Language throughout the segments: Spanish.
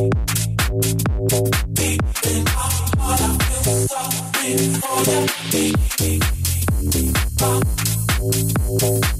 Thank you.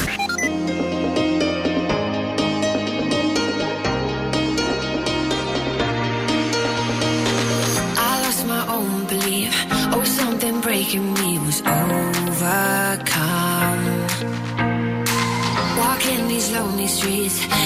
trees.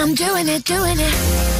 I'm doing it, doing it.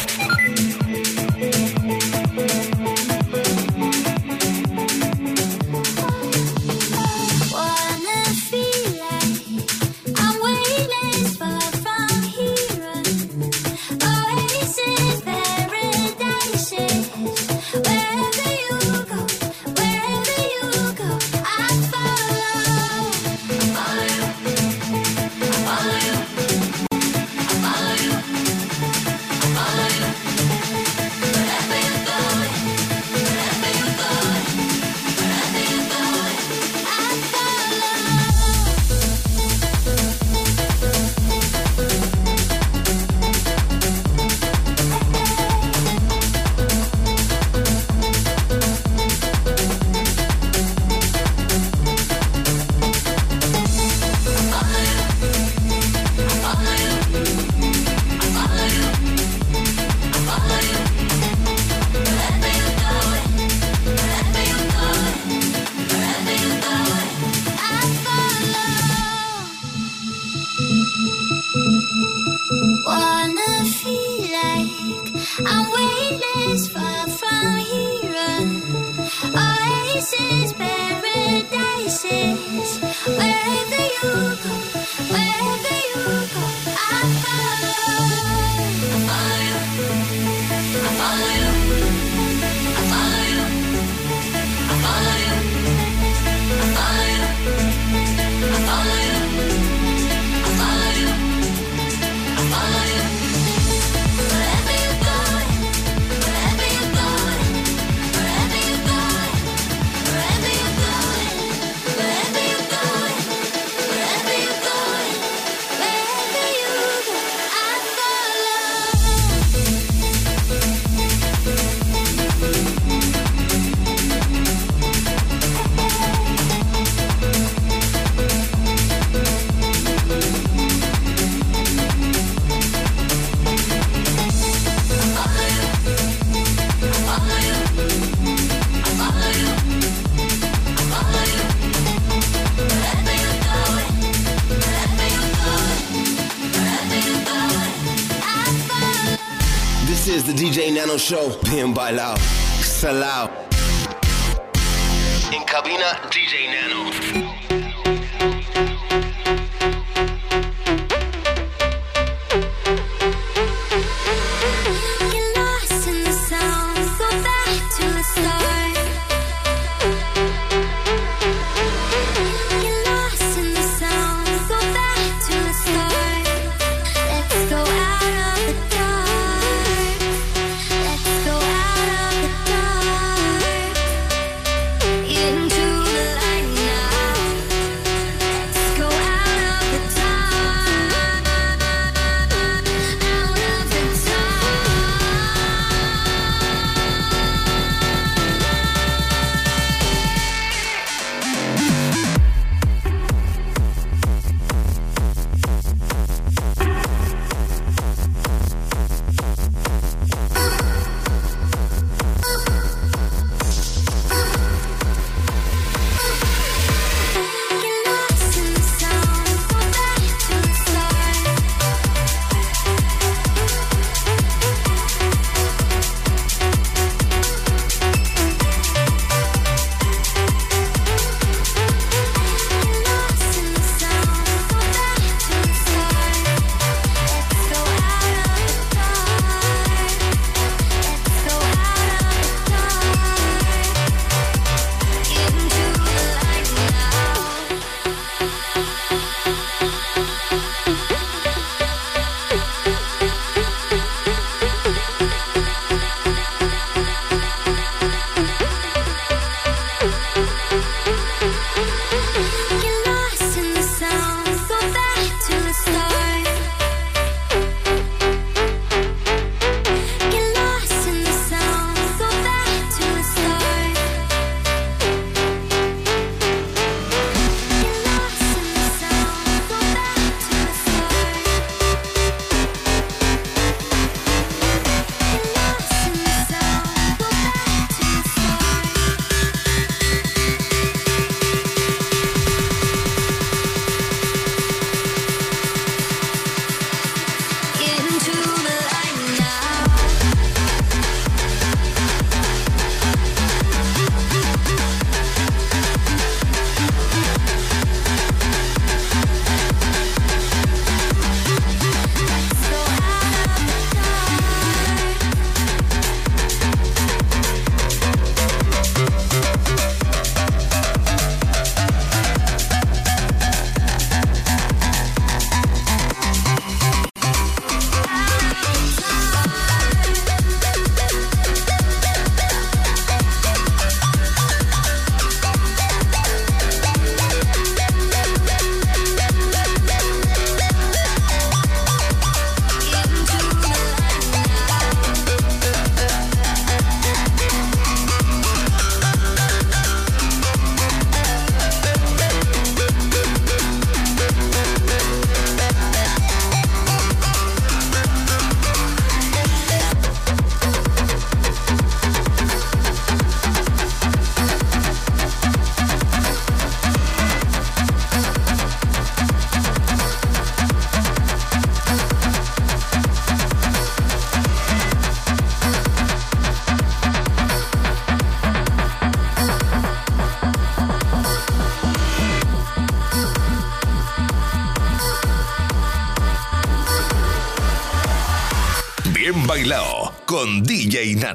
show, by bailado, salado.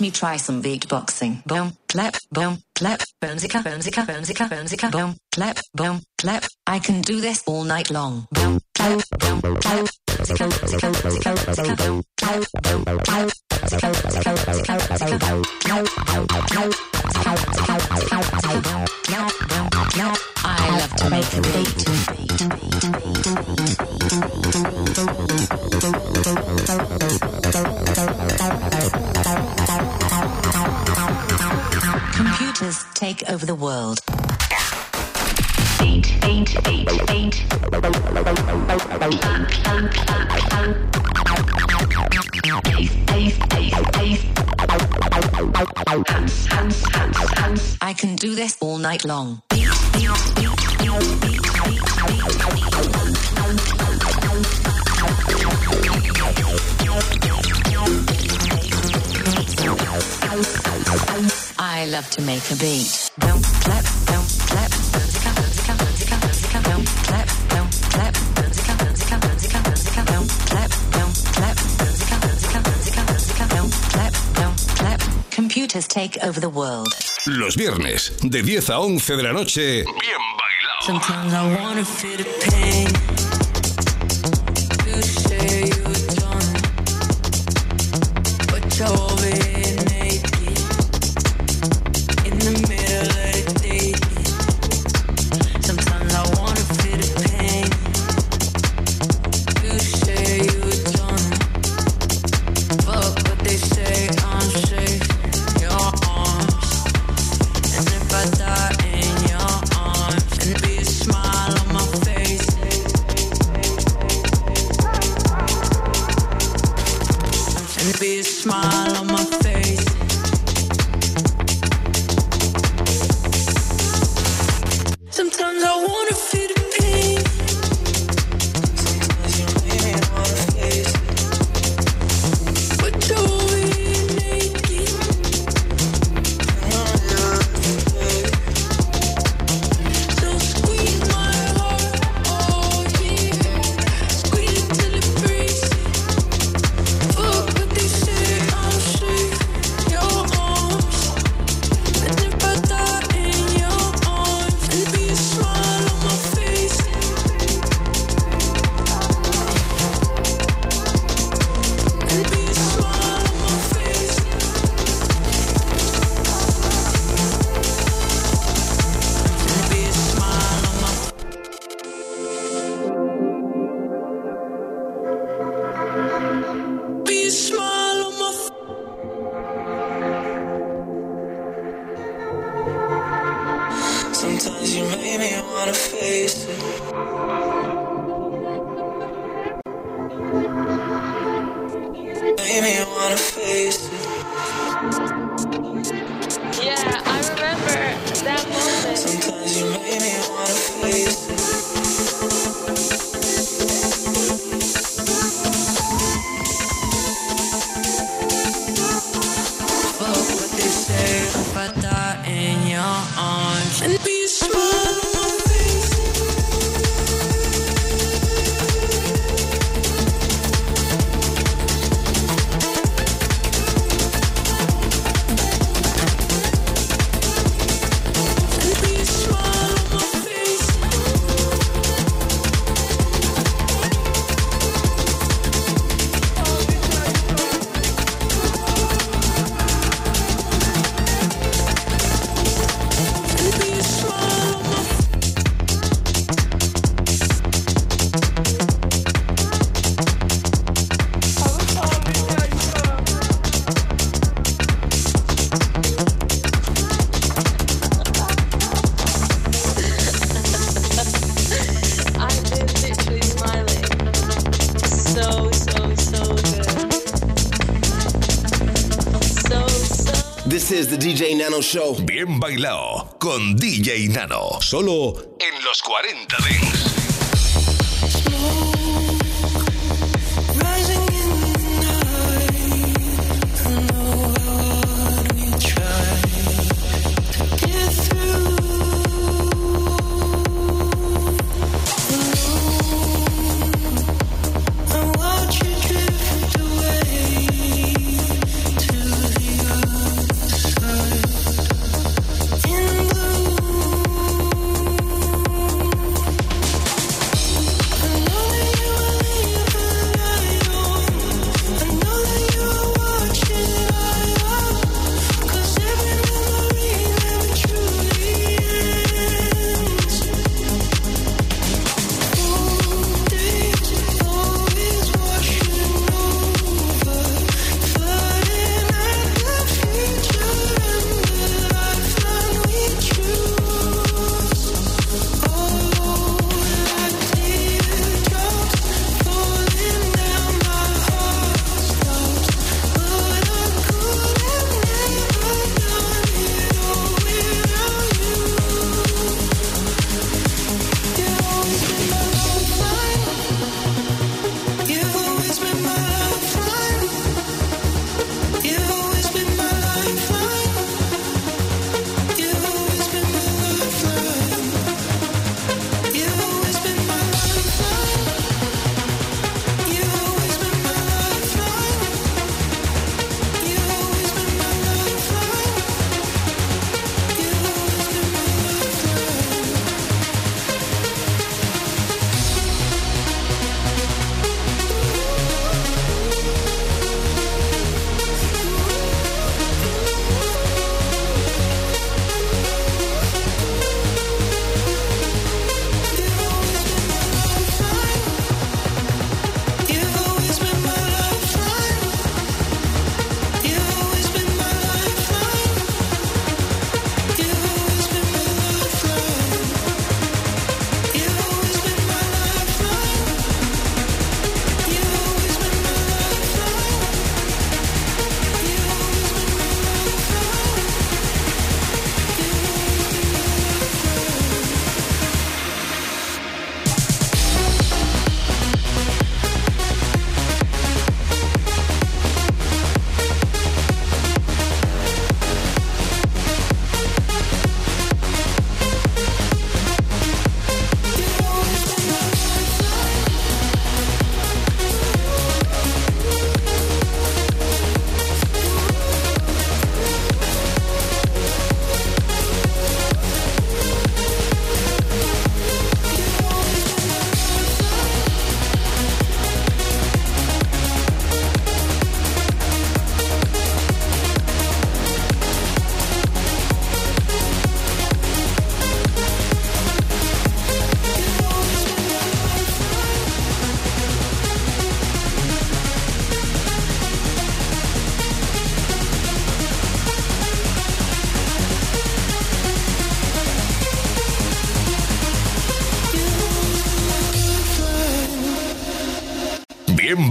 Let me try some beatboxing. Boom, clap, boom, clap, boomzika, boomzika, boomzika, boomzika, boom, clap, boom, clap. I can do this all night long. Boom, clap, boom, clap, boom, clap, boom, clap, boomzika, boomzika, boomzika, boomzika, boom, clap, boom, clap, I love to make a beat. take over the world. Eight, eight, eight, eight. I can do this all night long. I love to make a beat. Don't clap, don't clap, don't don't don't don't don't don't. Computers take over the world. Los viernes, de 10 a 11 de la noche, bien bailado. Sometimes I wanna feel the pain. Be a smile on my show. Bien bailado con DJ Nano. Solo en los 40 Dents.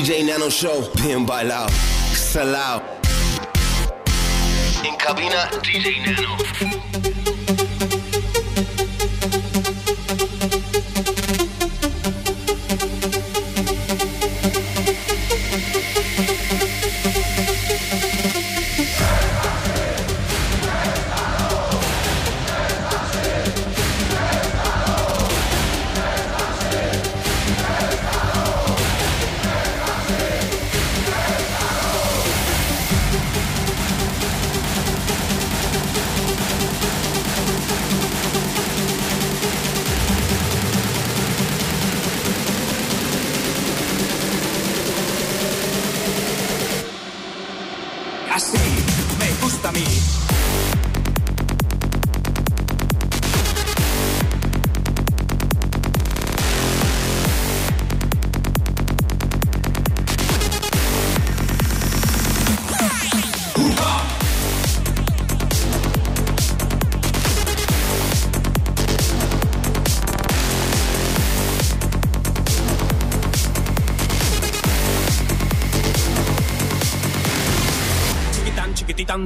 DJ Nano Show, Pim by Lao. salao. In cabina, DJ Nano.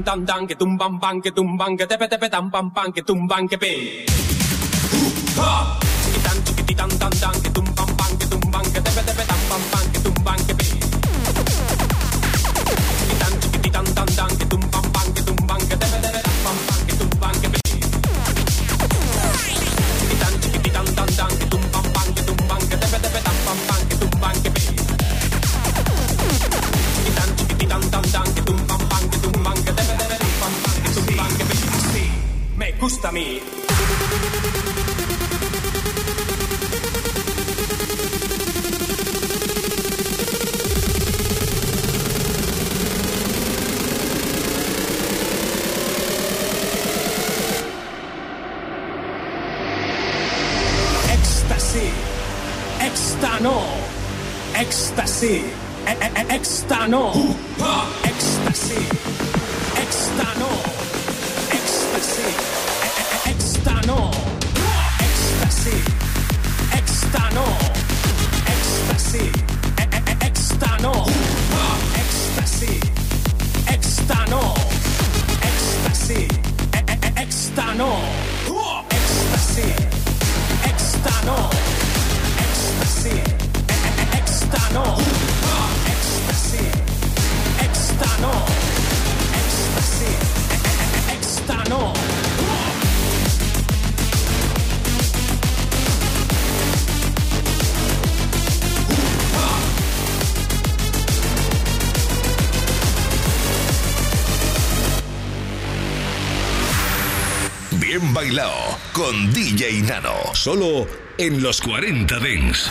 dan dan que tumban pan que tumban que tepe tepe tan pan pan que tumban que pe. Éxtasis, e- e- e- éxtano, éxtasis, éxtano, éxtasis, e- e- e- éxtano, éxtasis, éxtano, éxtasis, e- e- e- éxtano, éxtasis, éxtano, éxtasis, e- e- e- éxtano, éxtasis. Extano, Bien bailado con DJ Nano. Solo en los 40 Dents.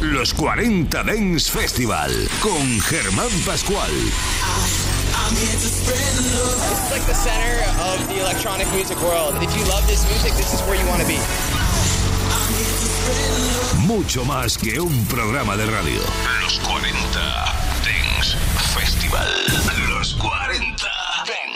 Los 40 Dance Festival, con Germán Pascual. It's like the center of the electronic music world. If you love this music, this is where you want to be. Mucho más que un programa de radio. Los 40 Dance Festival. Los 40